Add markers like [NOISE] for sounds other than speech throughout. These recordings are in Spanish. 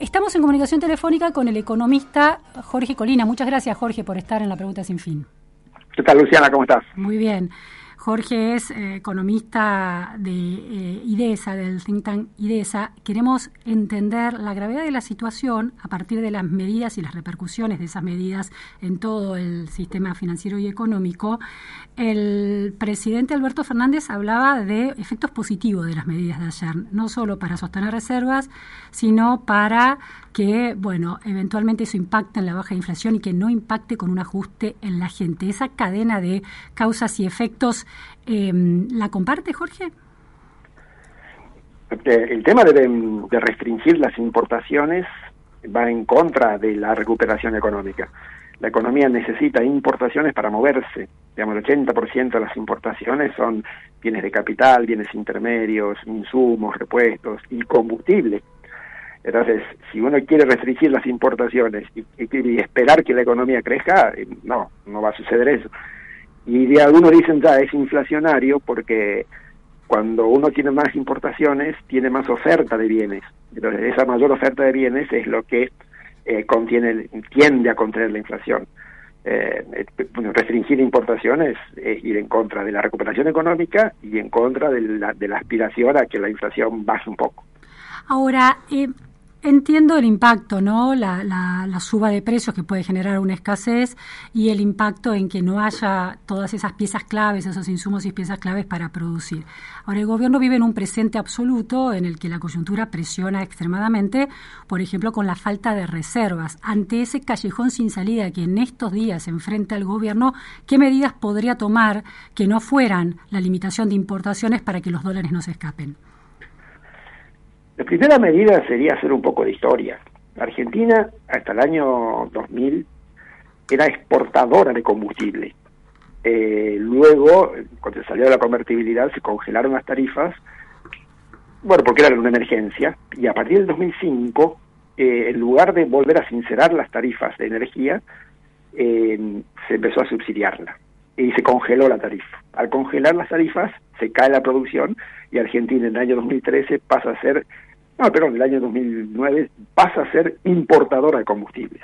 Estamos en comunicación telefónica con el economista Jorge Colina. Muchas gracias, Jorge, por estar en la pregunta sin fin. ¿Qué tal, Luciana? ¿Cómo estás? Muy bien. Jorge es eh, economista de eh, IDESA, del think tank IDESA. Queremos entender la gravedad de la situación a partir de las medidas y las repercusiones de esas medidas en todo el sistema financiero y económico. El presidente Alberto Fernández hablaba de efectos positivos de las medidas de ayer, no solo para sostener reservas, sino para que, bueno, eventualmente eso impacte en la baja inflación y que no impacte con un ajuste en la gente. Esa cadena de causas y efectos, eh, ¿la comparte, Jorge? El tema de, restringir las importaciones va en contra de la recuperación económica. La economía necesita importaciones para moverse. Digamos, el 80% de las importaciones son bienes de capital, bienes intermedios, insumos, repuestos y combustible. Entonces, si uno quiere restringir las importaciones y, y, esperar que la economía crezca, eh, no, no va a suceder eso. Y de algunos dicen ya es inflacionario porque cuando uno tiene más importaciones, tiene más oferta de bienes. Entonces, esa mayor oferta de bienes es lo que eh, contiene, tiende a contener la inflación. Eh, bueno, restringir importaciones es ir en contra de la recuperación económica y en contra de la, de la aspiración a que la inflación baje un poco. Ahora, eh, Entiendo el impacto, ¿no? La, la, suba de precios que puede generar una escasez y el impacto en que no haya todas esas piezas claves, esos insumos y piezas claves para producir. Ahora, el gobierno vive en un presente absoluto en el que la coyuntura presiona extremadamente, por ejemplo, con la falta de reservas. Ante ese callejón sin salida que en estos días enfrenta el gobierno, ¿qué medidas podría tomar que no fueran la limitación de importaciones para que los dólares no se escapen? La primera medida sería hacer un poco de historia. Argentina, hasta el año 2000, era exportadora de combustible. Eh, luego, cuando salió la convertibilidad, se congelaron las tarifas, bueno, porque era una emergencia, y a partir del 2005, eh, en lugar de volver a sincerar las tarifas de energía, eh, se empezó a subsidiarla y se congeló la tarifa. Al congelar las tarifas, se cae la producción y Argentina en el año 2013 pasa a ser no, pero en el año 2009 pasa a ser importadora de combustibles.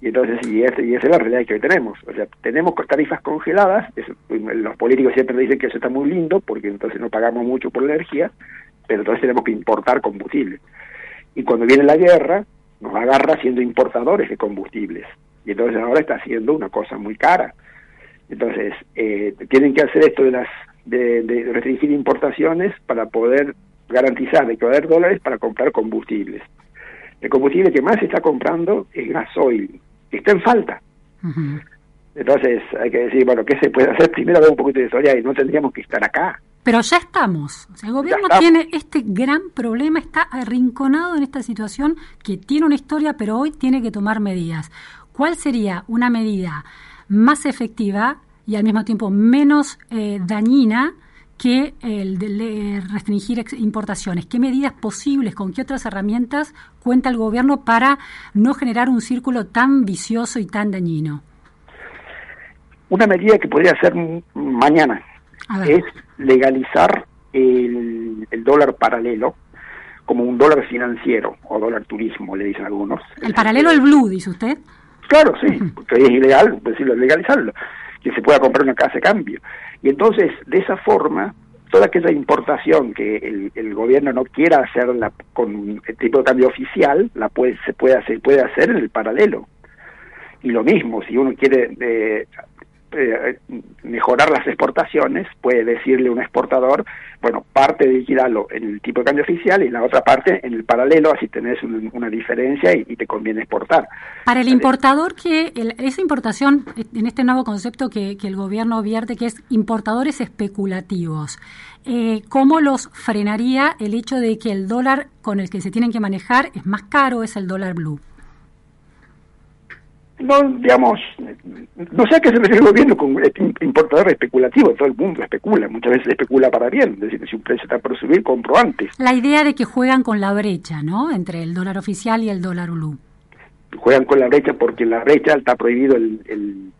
Y entonces, y, esa es la realidad que hoy tenemos. O sea, tenemos tarifas congeladas, los políticos siempre dicen que eso está muy lindo, porque entonces no pagamos mucho por la energía, pero entonces tenemos que importar combustible. Y cuando viene la guerra, nos agarra siendo importadores de combustibles. Y entonces ahora está haciendo una cosa muy cara. Entonces, eh, tienen que hacer esto de las de, de restringir importaciones para poder garantizar de que va a haber dólares para comprar combustibles. El combustible que más se está comprando es gasoil, que está en falta. Entonces hay que decir, bueno, ¿qué se puede hacer? Primero ver un poquito de historia y no tendríamos que estar acá. Pero ya estamos. el gobierno tiene este gran problema, está arrinconado en esta situación que tiene una historia, pero hoy tiene que tomar medidas. ¿Cuál sería una medida más efectiva y al mismo tiempo menos eh, dañina que el de restringir importaciones. ¿Qué medidas posibles, con qué otras herramientas cuenta el gobierno para no generar un círculo tan vicioso y tan dañino? Una medida que podría ser mañana es legalizar el, dólar paralelo como un dólar financiero o dólar turismo, le dicen algunos. ¿El paralelo el blue, dice usted? Claro, sí, porque es ilegal decirlo, legalizarlo, que se pueda comprar una casa de cambio. Y entonces, de esa forma, toda aquella importación que el, gobierno no quiera hacerla con el tipo de cambio oficial, la puede, se puede hacer, puede hacer en el paralelo. Y lo mismo, si uno quiere eh, mejorar las exportaciones, puede decirle un exportador, bueno, parte de liquidarlo en el tipo de cambio oficial y la otra parte en el paralelo, así tenés una diferencia y, te conviene exportar. Para el importador, que esa importación, en este nuevo concepto que, el gobierno vierte, que es importadores especulativos, eh, ¿cómo los frenaría el hecho de que el dólar con el que se tienen que manejar es más caro, es el dólar blue? No, digamos, no sé a qué se refiere el gobierno con importador especulativo, todo el mundo especula, muchas veces especula para bien, es decir, si un precio está por subir, compro antes. La idea de que juegan con la brecha, ¿no?, entre el dólar oficial y el dólar ULU. Juegan con la brecha porque en la brecha está prohibido el,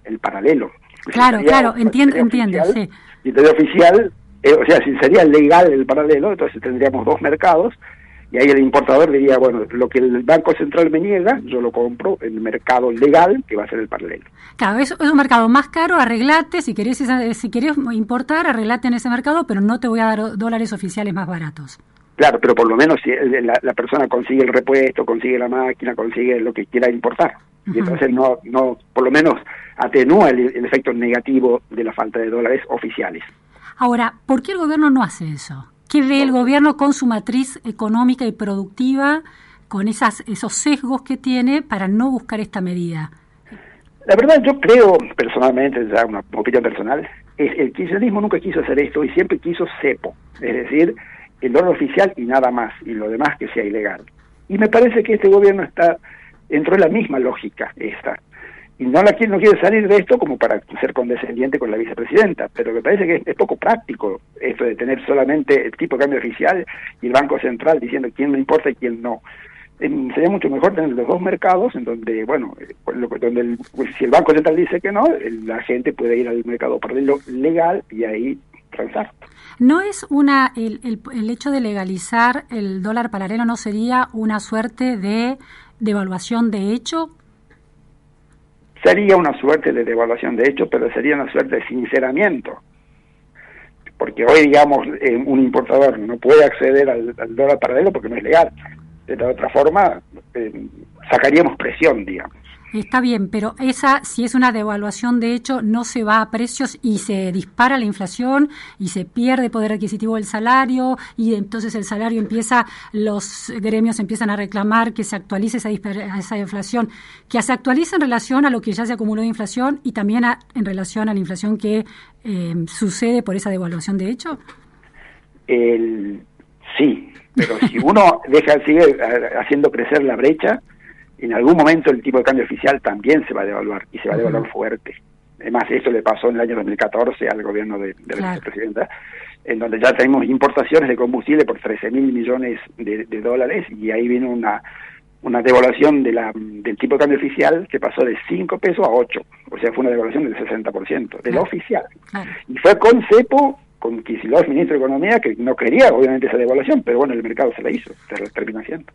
el, paralelo. Claro, claro, entiendo, entiendo, sí. Y el oficial, eh, o sea, si sería legal el paralelo, entonces tendríamos dos mercados, y ahí el importador diría, bueno, lo que el Banco Central me niega, yo lo compro en el mercado legal, que va a ser el paralelo. Claro, es, es un mercado más caro, arreglate, si querés, si querés importar, arreglate en ese mercado, pero no te voy a dar dólares oficiales más baratos. Claro, pero por lo menos si la, persona consigue el repuesto, consigue la máquina, consigue lo que quiera importar. Y entonces no, no, por lo menos atenúa el efecto negativo de la falta de dólares oficiales. Ahora, ¿por qué el gobierno no hace eso? ¿Qué ve el gobierno con su matriz económica y productiva, con esas, esos sesgos que tiene para no buscar esta medida? La verdad, yo creo personalmente, ya una opinión personal, es el kirchnerismo nunca quiso hacer esto y siempre quiso cepo, es decir, el orden oficial y nada más, y lo demás que sea ilegal. Y me parece que este gobierno está dentro de la misma lógica esta y no la quiere, no quiere salir de esto como para ser condescendiente con la vicepresidenta, pero me parece que es, poco práctico esto de tener solamente el tipo de cambio oficial y el Banco Central diciendo quién no importa y quién no. sería mucho mejor tener los dos mercados en donde, bueno, eh, donde pues, si el Banco Central dice que no, la gente puede ir al mercado paralelo legal y ahí transar. ¿No es una, el, el, el hecho de legalizar el dólar paralelo no sería una suerte de devaluación de hecho Sería una suerte de devaluación de hecho, pero sería una suerte de sinceramiento. Porque hoy, digamos, eh, un importador no puede acceder al, dólar paralelo porque no es legal. De otra forma, eh, sacaríamos presión, digamos. Está bien, pero esa, si es una devaluación de hecho, no se va a precios y se dispara la inflación y se pierde poder adquisitivo del salario y entonces el salario empieza, los gremios empiezan a reclamar que se actualice esa, esa inflación, que se actualice en relación a lo que ya se acumuló de inflación y también en relación a la inflación que eh, sucede por esa devaluación de hecho. El, sí, pero si uno deja sigue haciendo crecer la brecha, en algún momento el tipo de cambio oficial también se va a devaluar y se va a devaluar fuerte. Además, eso le pasó en el año 2014 al gobierno de, la vicepresidenta, en donde ya tenemos importaciones de combustible por 13 mil millones de, dólares y ahí vino una, una devaluación de la, del tipo de cambio oficial que pasó de 5 pesos a 8. O sea, fue una devaluación del 60%, de lo oficial. Y fue con CEPO, con Kicillof, ministro de Economía, que no quería obviamente esa devaluación, pero bueno, el mercado se la hizo, se la terminó haciendo.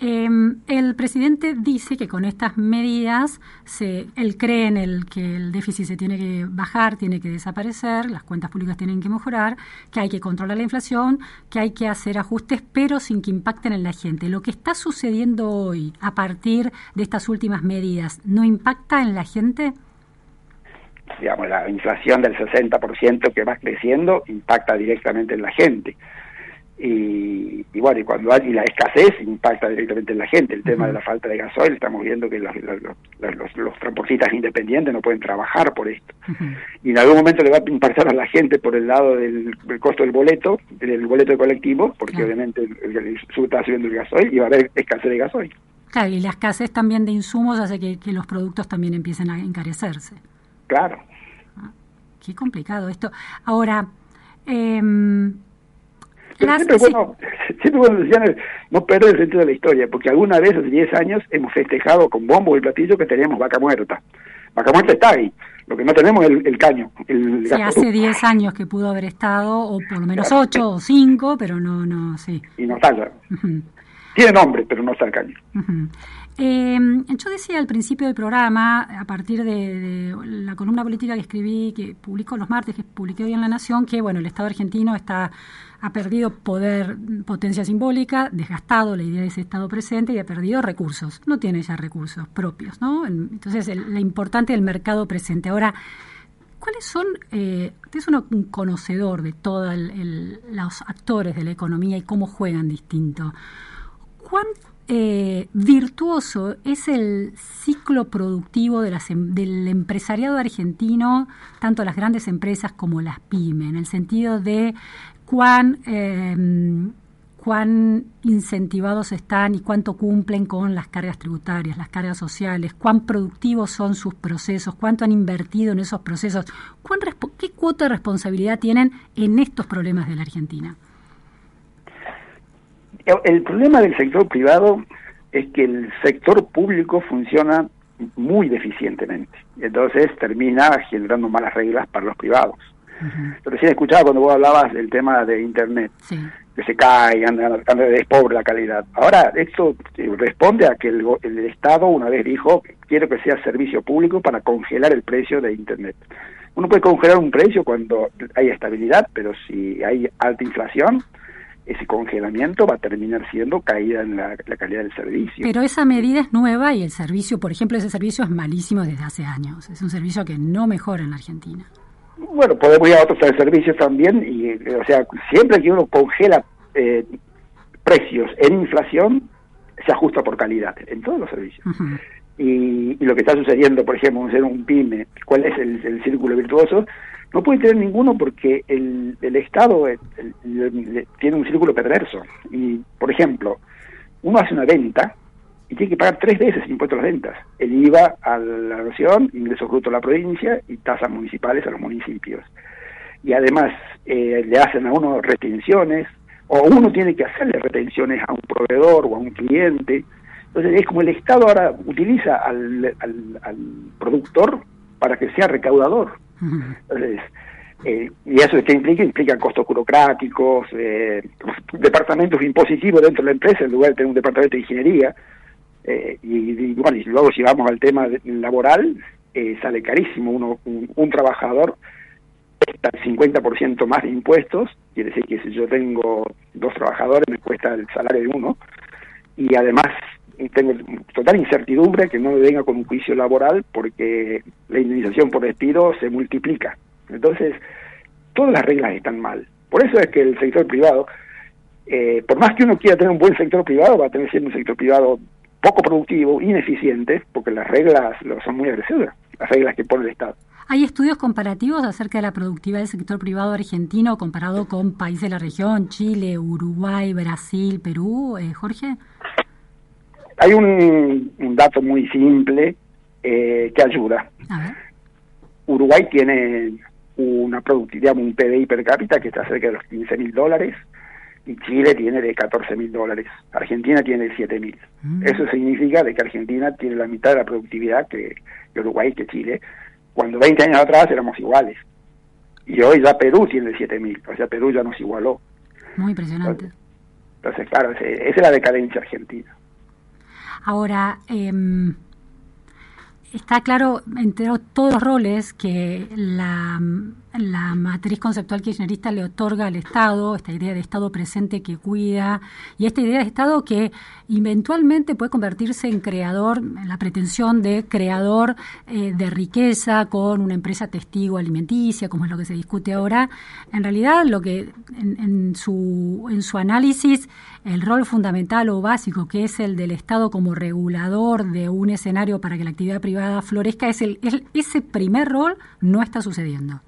Em, el presidente dice que con estas medidas se, él cree en el que el déficit se tiene que bajar, tiene que desaparecer, las cuentas públicas tienen que mejorar, que hay que controlar la inflación, que hay que hacer ajustes, pero sin que impacten en la gente. Lo que está sucediendo hoy a partir de estas últimas medidas, ¿no impacta en la gente? Digamos, la inflación del 60% que va creciendo impacta directamente en la gente. Y, bueno, y cuando hay la escasez impacta directamente en la gente. El tema de la falta de gasoil, estamos viendo que los, los, transportistas independientes no pueden trabajar por esto. Y en algún momento le va a impactar a la gente por el lado del, costo del boleto, del boleto de colectivo, porque obviamente el, está subiendo el gasoil y va a haber escasez de gasoil. Claro, y la escasez también de insumos hace que, los productos también empiecen a encarecerse. Claro. Ah, qué complicado esto. Ahora, eh, siempre, bueno, siempre bueno decían no perder el sentido de la historia, porque alguna vez hace 10 años hemos festejado con bombo y platillo que teníamos vaca muerta. Vaca muerta está ahí, lo que no tenemos es el, caño. El sí, hace 10 años que pudo haber estado, o por lo menos 8 o 5, pero no, no, sí. Y no está Tiene nombre, pero no está el caño. Eh, yo decía al principio del programa, a partir de, la columna política que escribí, que publicó los martes, que publiqué hoy en La Nación, que bueno, el Estado argentino está ha perdido poder, potencia simbólica, desgastado la idea de ese Estado presente y ha perdido recursos. No tiene ya recursos propios, ¿no? Entonces, el, lo importante del mercado presente. Ahora, ¿cuáles son? Eh, usted es un conocedor de todos los actores de la economía y cómo juegan distinto. ¿Cuán eh, virtuoso es el ciclo productivo de las, em, del empresariado argentino, tanto las grandes empresas como las pymes, en el sentido de cuán, em, cuán incentivados están y cuánto cumplen con las cargas tributarias, las cargas sociales, cuán productivos son sus procesos, cuánto han invertido en esos procesos, qué cuota de responsabilidad tienen en estos problemas de la Argentina. El problema del sector privado es que el sector público funciona muy deficientemente. Entonces termina generando malas reglas para los privados. Pero recién escuchaba cuando vos hablabas del tema de Internet, que se cae, anda, es pobre la calidad. Ahora, esto responde a que el, el, Estado una vez dijo, quiero que sea servicio público para congelar el precio de Internet. Uno puede congelar un precio cuando hay estabilidad, pero si hay alta inflación, ese congelamiento va a terminar siendo caída en la, calidad del servicio. Pero esa medida es nueva y el servicio, por ejemplo, ese servicio es malísimo desde hace años. Es un servicio que no mejora en la Argentina. Bueno, podemos ir a otros servicios también, y o sea, siempre que uno congela eh, precios en inflación, se ajusta por calidad en todos los servicios. y, lo que está sucediendo, por ejemplo, en un PYME, ¿cuál es el círculo virtuoso? No puede tener ninguno porque el, el Estado tiene un círculo perverso. Y, por ejemplo, uno hace una venta y tiene que pagar tres veces el impuesto a las ventas. El IVA a la nación, ingresos brutos a la provincia y tasas municipales a los municipios. Y además eh, le hacen a uno retenciones, o uno tiene que hacerle retenciones a un proveedor o a un cliente. Entonces es como el Estado ahora utiliza al, al, al productor para que sea recaudador. Eh, y eso que implica, implica costos burocráticos, eh, departamentos impositivos dentro de la empresa en lugar de tener un departamento de ingeniería. Eh, y, bueno, y luego si vamos al tema laboral, sale carísimo uno un, trabajador cuesta el 50% más de impuestos, quiere decir que si yo tengo dos trabajadores me cuesta el salario de uno, y además tengo total incertidumbre que no me venga con un juicio laboral porque la indemnización por despido se multiplica. Entonces, todas las reglas están mal. Por eso es que el sector privado, eh, por más que uno quiera tener un buen sector privado, va a tener siendo un sector privado poco productivo, ineficiente, porque las reglas son muy agresivas, las reglas que pone el Estado. ¿Hay estudios comparativos acerca de la productividad del sector privado argentino comparado con países de la región, Chile, Uruguay, Brasil, Perú, eh, Jorge? Hay un, dato muy simple eh, que ayuda. Uruguay tiene una productividad, un PBI per cápita que está cerca de los 15 mil dólares y Chile tiene de 14 mil dólares. Argentina tiene de 7 mil. Mm. Eso significa de que Argentina tiene la mitad de la productividad que, Uruguay, que Chile, cuando 20 años atrás éramos iguales. Y hoy ya Perú tiene 7 mil, o sea, Perú ya nos igualó. Muy impresionante. Entonces, claro, esa es la decadencia argentina. Ahora, eh, está claro entre todos los roles que la, la, matriz conceptual kirchnerista le otorga al Estado, esta idea de Estado presente que cuida, y esta idea de Estado que eventualmente puede convertirse en creador, en la pretensión de creador eh, de riqueza con una empresa testigo alimenticia, como es lo que se discute ahora. En realidad, lo que en, en su, en su análisis el rol fundamental o básico que es el del Estado como regulador de un escenario para que la actividad privada florezca, es el, ese primer rol no está sucediendo.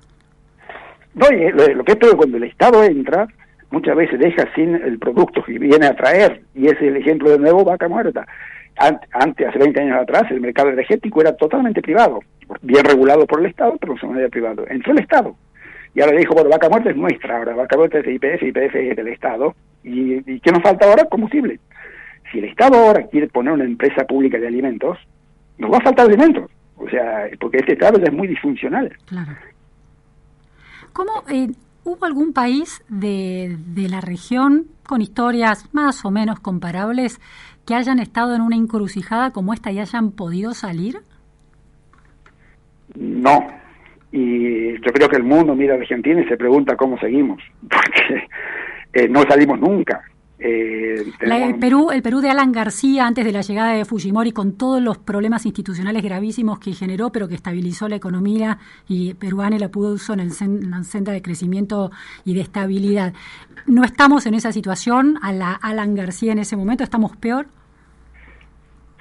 No, lo, que es todo cuando el Estado entra, muchas veces deja sin el producto que viene a traer, y es el ejemplo de nuevo vaca muerta. Antes, hace 20 años atrás, el mercado energético era totalmente privado, bien regulado por el Estado, pero no manera privado. Entró el Estado, y ahora le dijo, bueno, vaca muerta es nuestra, ahora vaca muerta es de IPF, IPF es del Estado, ¿Y, qué nos falta ahora? Combustible. Si el Estado ahora quiere poner una empresa pública de alimentos, nos va a faltar alimentos. O sea, porque este Estado ya es muy disfuncional. Claro. ¿Cómo, eh, ¿Hubo algún país de, de la región con historias más o menos comparables que hayan estado en una encrucijada como esta y hayan podido salir? No, y yo creo que el mundo mira a Argentina y se pregunta cómo seguimos, [LAUGHS] porque eh, no salimos nunca. Eh, el, Perú, el Perú de Alan García, antes de la llegada de Fujimori, con todos los problemas institucionales gravísimos que generó, pero que estabilizó la economía y peruana y la puso en, el, en la senda de crecimiento y de estabilidad. ¿No estamos en esa situación a la Alan García en ese momento? ¿Estamos peor?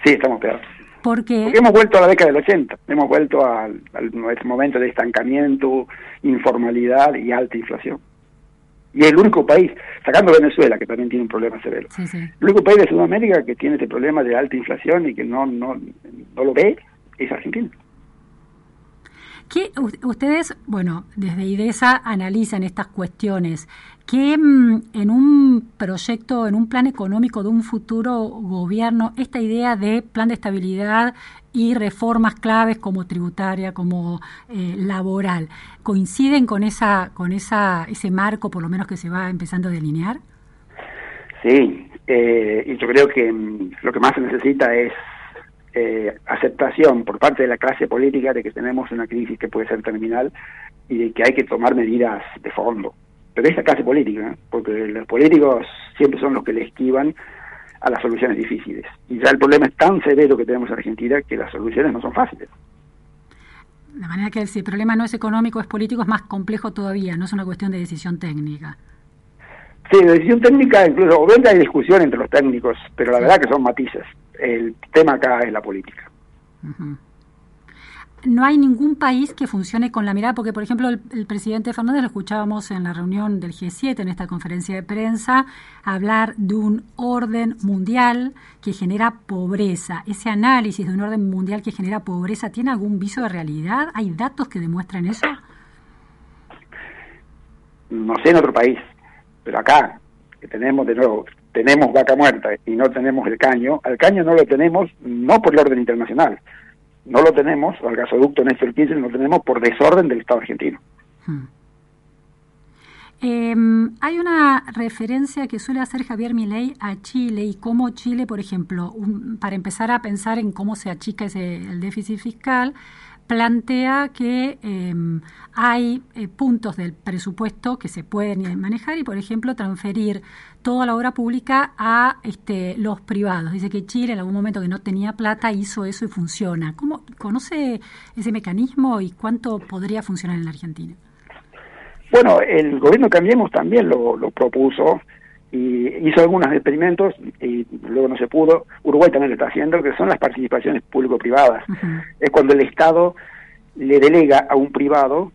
Sí, estamos peor. Porque... Porque hemos vuelto a la década del 80, hemos vuelto al, al momento de estancamiento, informalidad y alta inflación y es el único país, sacando Venezuela, que también tiene un problema severo, el único país de Sudamérica que tiene este problema de alta inflación y que no, no, no lo ve es Argentina. ¿Qué, ustedes, bueno, desde IDESA analizan estas cuestiones. ¿Qué mm, en un proyecto, en un plan económico de un futuro gobierno, esta idea de plan de estabilidad y reformas claves como tributaria, como eh, laboral, coinciden con esa, con esa, ese marco, por lo menos que se va empezando a delinear? Sí, eh, y yo creo que mm, lo que más se necesita es eh, aceptación por parte de la clase política de que tenemos una crisis que puede ser terminal y de que hay que tomar medidas de fondo. Pero esa clase política, porque los políticos siempre son los que le esquivan a las soluciones difíciles. Y ya el problema es tan severo que tenemos en Argentina que las soluciones no son fáciles. De manera que si el problema no es económico, es político, es más complejo todavía, no es una cuestión de decisión técnica. Sí, de decisión técnica, incluso, obviamente hay discusión entre los técnicos, pero la verdad que son matices el tema acá es la política. No hay ningún país que funcione con la mirada, porque por ejemplo el, presidente Fernández lo escuchábamos en la reunión del G7, en esta conferencia de prensa, hablar de un orden mundial que genera pobreza. ¿Ese análisis de un orden mundial que genera pobreza tiene algún viso de realidad? ¿Hay datos que demuestran eso? No sé en otro país, pero acá, que tenemos de nuevo tenemos vaca muerta y no tenemos el caño, al caño no lo tenemos no por el orden internacional, no lo tenemos, al gasoducto Néstor Kirchner lo tenemos por desorden del Estado argentino. Hmm. Em, hay una referencia que suele hacer Javier Milei a Chile y cómo Chile, por ejemplo, para empezar a pensar en cómo se achica ese, el déficit fiscal, plantea que em, hay eh, puntos del presupuesto que se pueden manejar y, por ejemplo, transferir toda la obra pública a este, los privados. Dice que Chile en algún momento que no tenía plata hizo eso y funciona. ¿Cómo conoce ese mecanismo y cuánto podría funcionar en la Argentina? Bueno, el gobierno Cambiemos también lo, lo propuso y hizo algunos experimentos y luego no se pudo. Uruguay también lo está haciendo, que son las participaciones público-privadas. Es cuando el Estado le delega a un privado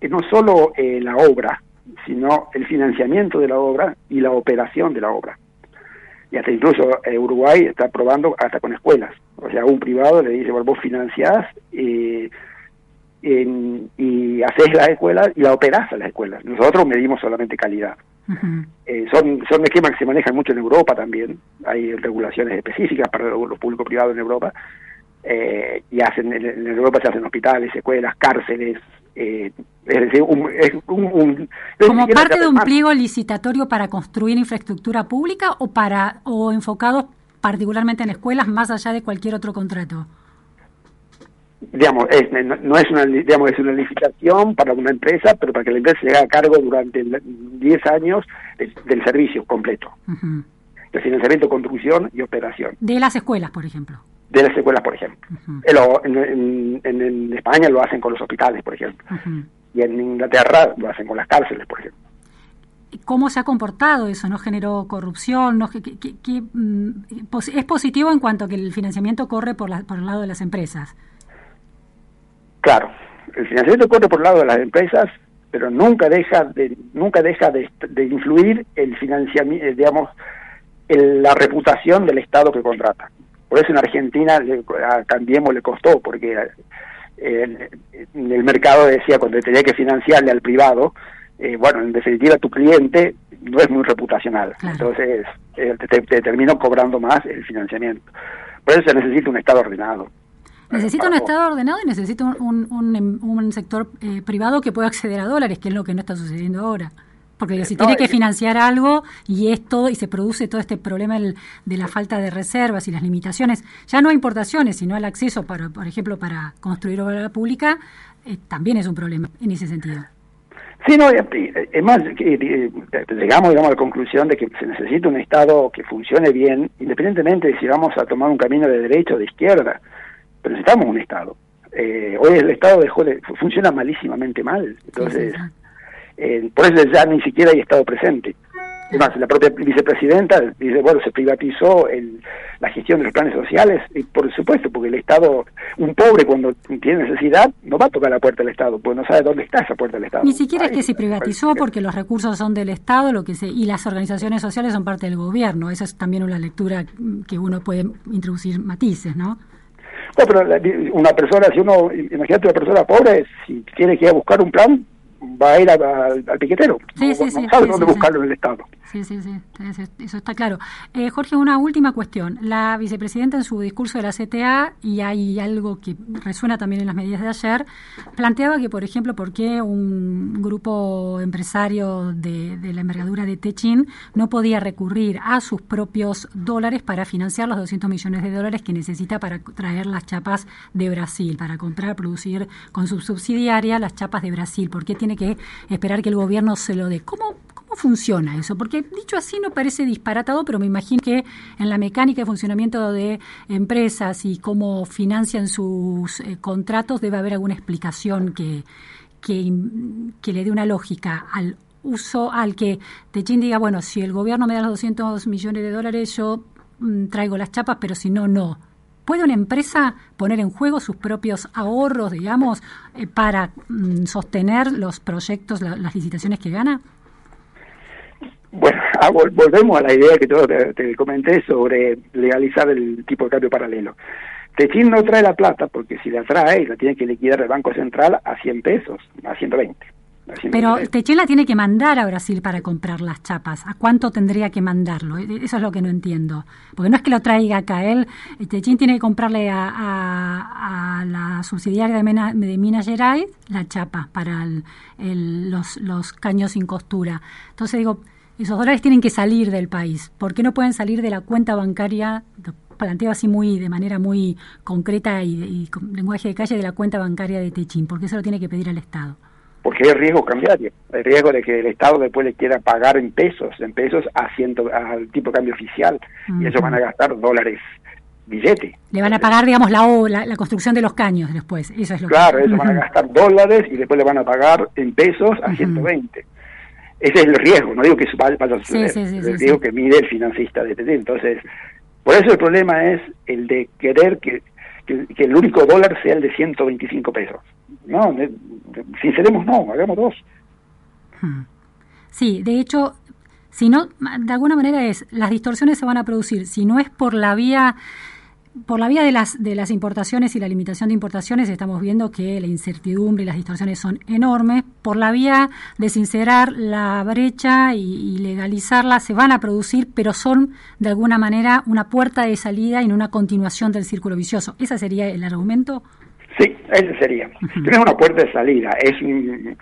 que no solo eh, la obra, sino el financiamiento de la obra y la operación de la obra. Y hasta incluso eh, Uruguay está probando hasta con escuelas. O sea, un privado le dice, bueno, vos financiás eh, y haces las escuelas y la operás a las escuelas. Nosotros medimos solamente calidad. Eh, son, son esquemas que se manejan mucho en Europa también. Hay regulaciones específicas para los público privado en Europa. Eh, y hacen en, Europa se hacen hospitales, escuelas, cárceles. Eh, es decir, es un, como parte de un pliego licitatorio para construir infraestructura pública o para o enfocados particularmente en escuelas más allá de cualquier otro contrato digamos, no, es una digamos es una licitación para una empresa, pero para que la empresa se haga cargo durante 10 años del, servicio completo. El financiamiento, construcción y operación. De las escuelas, por ejemplo. De las escuelas, por ejemplo. en, en, España lo hacen con los hospitales, por ejemplo. Y en Inglaterra lo hacen con las cárceles, por ejemplo. ¿Cómo se ha comportado eso? ¿No generó corrupción? ¿No, mm, ¿Es positivo en cuanto a que el financiamiento corre por, la, por el lado de las empresas? Claro, el financiamiento corre por el lado de las empresas, pero nunca deja de nunca deja de, influir el financiamiento, eh, digamos, la reputación del Estado que contrata. Por eso en Argentina le, a Cambiemos le costó, porque eh, el mercado decía cuando tenía que financiarle al privado, eh, bueno, en definitiva tu cliente no es muy reputacional, entonces te, te terminó cobrando más el financiamiento. Por eso se necesita un Estado ordenado. Necesita un Estado ordenado y necesita un, un, un, sector eh, privado que pueda acceder a dólares, que es lo que no está sucediendo ahora. Porque si tiene que financiar algo y es todo, y se produce todo este problema de la falta de reservas y las limitaciones, ya no a importaciones, sino al acceso, para, por ejemplo, para construir obra pública, eh, también es un problema en ese sentido. Sí, no, es más, llegamos digamos, a la conclusión de que se necesita un Estado que funcione bien, independientemente de si vamos a tomar un camino de derecha o de izquierda, pero necesitamos un Estado. Eh, hoy el Estado dejó de, funciona malísimamente mal, entonces, eh, por eso ya ni siquiera hay Estado presente. Además, la propia vicepresidenta dice, bueno, se privatizó el, la gestión de los planes sociales, y por supuesto, porque el Estado, un pobre cuando tiene necesidad, no va a tocar la puerta del Estado, porque no sabe dónde está esa puerta del Estado. Ni siquiera es que se privatizó porque los recursos son del Estado lo que se, y las organizaciones sociales son parte del gobierno. Esa es también una lectura que uno puede introducir matices, ¿no? No, pero una persona, si uno, imagínate una persona pobre, si quiere que a buscar un plan, va a ir al piquetero. Sí, sí, sí, sabe dónde buscarlo en el Estado. Sí, sí, sí, eso está claro. Eh, Jorge, una última cuestión. La vicepresidenta en su discurso de la CTA, y hay algo que resuena también en las medidas de ayer, planteaba que, por ejemplo, por qué un grupo empresario de, de la envergadura de Techin no podía recurrir a sus propios dólares para financiar los 200 millones de dólares que necesita para traer las chapas de Brasil, para comprar, producir con su subsidiaria las chapas de Brasil. ¿Por qué tiene que esperar que el gobierno se lo dé? ¿Cómo, cómo funciona eso? Porque dicho así no parece disparatado, pero me imagino que en la mecánica de funcionamiento de empresas y cómo financian sus eh, contratos debe haber alguna explicación que, que, le dé una lógica al uso al que Techin diga, bueno, si el gobierno me da los 200 millones de dólares, yo mm, traigo las chapas, pero si no, no. ¿Puede una empresa poner en juego sus propios ahorros, digamos, eh, para mm, sostener los proyectos, las licitaciones que gana? Bueno, [LAUGHS] ah, volvemos a la idea que te, te, comenté sobre legalizar el tipo de cambio paralelo. Techin no trae la plata porque si la trae la tiene que liquidar el Banco Central a 100 pesos, a 120. Pero Techin la tiene que mandar a Brasil para comprar las chapas. ¿A cuánto tendría que mandarlo? E, eso es lo que no entiendo. Porque no es que lo traiga acá. Él, Techin tiene que comprarle a, la subsidiaria de, de, Minas Gerais la chapa para los, los caños sin costura. Entonces digo, esos dólares tienen que salir del país. ¿Por qué no pueden salir de la cuenta bancaria? planteo así muy de manera muy concreta y, con lenguaje de calle de la cuenta bancaria de Techín. ¿Por qué se lo tiene que pedir al Estado? Porque hay riesgo cambiario, hay riesgo de que el Estado después le quiera pagar en pesos, en pesos a al tipo de cambio oficial, y eso van a gastar dólares billete. Le van a pagar, digamos, la, la, construcción de los caños después, eso es lo Claro, eso van a gastar dólares y después le van a pagar en pesos a 120. Ese es el riesgo, no digo que eso vaya a suceder, el riesgo que mide el financista de TT. Entonces, por eso el problema es el de querer que, que, el único dólar sea el de 125 pesos. No, sinceremos no, hagamos dos. Sí, de hecho, si no, de alguna manera es, las distorsiones se van a producir, si no es por la vía por la vía de las, de las importaciones y la limitación de importaciones estamos viendo que la incertidumbre y las distorsiones son enormes. Por la vía de sincerar la brecha y, legalizarla se van a producir, pero son de alguna manera una puerta de salida y no una continuación del círculo vicioso. ¿Ese sería el argumento? Sí, ese sería. No es una puerta de salida, es un,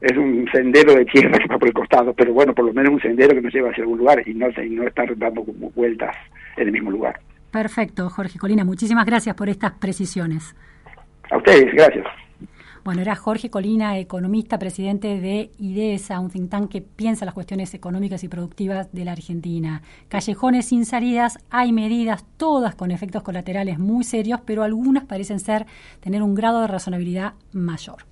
es un sendero de tierra que va por el costado, pero bueno, por lo menos un sendero que nos lleva hacia algún lugar y no, y no estar dando vueltas en el mismo lugar. Perfecto, Jorge Colina. Muchísimas gracias por estas precisiones. A ustedes, gracias. Bueno, era Jorge Colina, economista, presidente de IDESA, un think tank que piensa las cuestiones económicas y productivas de la Argentina. Callejones sin salidas, hay medidas, todas con efectos colaterales muy serios, pero algunas parecen ser tener un grado de razonabilidad mayor.